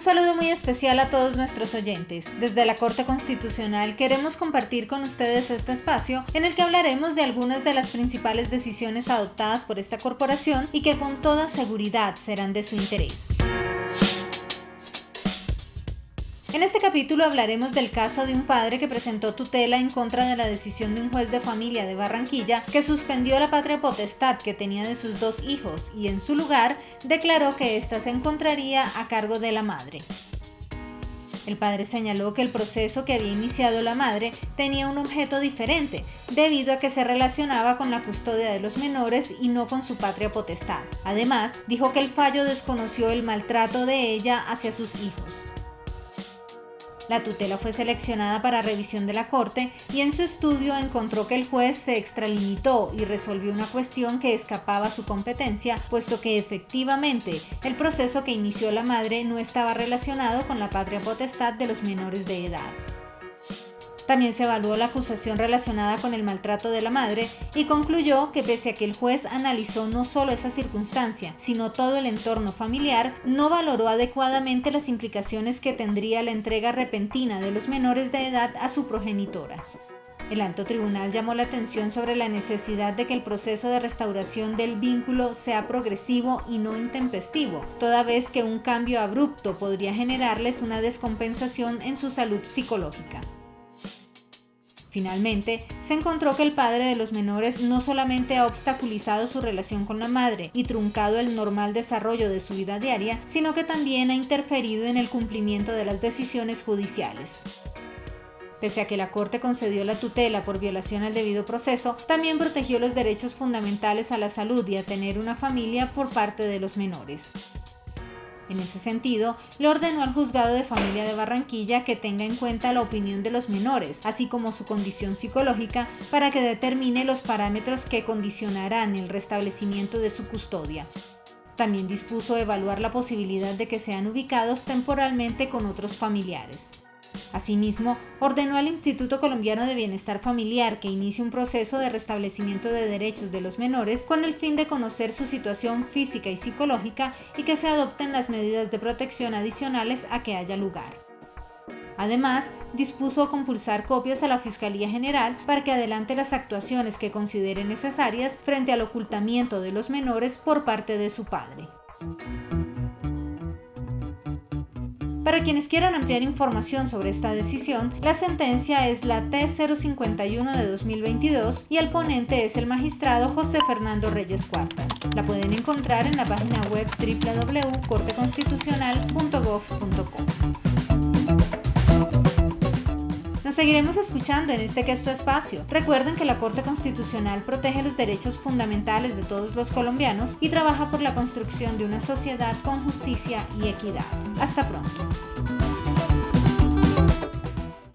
saludo muy especial a todos nuestros oyentes. Desde la Corte Constitucional queremos compartir con ustedes este espacio en el que hablaremos de algunas de las principales decisiones adoptadas por esta corporación y que con toda seguridad serán de su interés. En este capítulo hablaremos del caso de un padre que presentó tutela en contra de la decisión de un juez de familia de Barranquilla que suspendió la patria potestad que tenía de sus dos hijos y en su lugar declaró que ésta se encontraría a cargo de la madre. El padre señaló que el proceso que había iniciado la madre tenía un objeto diferente, debido a que se relacionaba con la custodia de los menores y no con su patria potestad. Además, dijo que el fallo desconoció el maltrato de ella hacia sus hijos. La tutela fue seleccionada para revisión de la Corte y en su estudio encontró que el juez se extralimitó y resolvió una cuestión que escapaba a su competencia, puesto que efectivamente el proceso que inició la madre no estaba relacionado con la patria potestad de los menores de edad. También se evaluó la acusación relacionada con el maltrato de la madre y concluyó que pese a que el juez analizó no solo esa circunstancia, sino todo el entorno familiar, no valoró adecuadamente las implicaciones que tendría la entrega repentina de los menores de edad a su progenitora. El alto tribunal llamó la atención sobre la necesidad de que el proceso de restauración del vínculo sea progresivo y no intempestivo, toda vez que un cambio abrupto podría generarles una descompensación en su salud psicológica. Finalmente, se encontró que el padre de los menores no solamente ha obstaculizado su relación con la madre y truncado el normal desarrollo de su vida diaria, sino que también ha interferido en el cumplimiento de las decisiones judiciales. Pese a que la Corte concedió la tutela por violación al debido proceso, también protegió los derechos fundamentales a la salud y a tener una familia por parte de los menores. En ese sentido, le ordenó al juzgado de familia de Barranquilla que tenga en cuenta la opinión de los menores, así como su condición psicológica, para que determine los parámetros que condicionarán el restablecimiento de su custodia. También dispuso evaluar la posibilidad de que sean ubicados temporalmente con otros familiares. Asimismo, ordenó al Instituto Colombiano de Bienestar Familiar que inicie un proceso de restablecimiento de derechos de los menores con el fin de conocer su situación física y psicológica y que se adopten las medidas de protección adicionales a que haya lugar. Además, dispuso compulsar copias a la Fiscalía General para que adelante las actuaciones que considere necesarias frente al ocultamiento de los menores por parte de su padre. Para quienes quieran ampliar información sobre esta decisión, la sentencia es la T051 de 2022 y el ponente es el magistrado José Fernando Reyes Cuartas. La pueden encontrar en la página web www.corteconstitucional.gov.co. Seguiremos escuchando en este que es tu espacio. Recuerden que la Corte Constitucional protege los derechos fundamentales de todos los colombianos y trabaja por la construcción de una sociedad con justicia y equidad. Hasta pronto.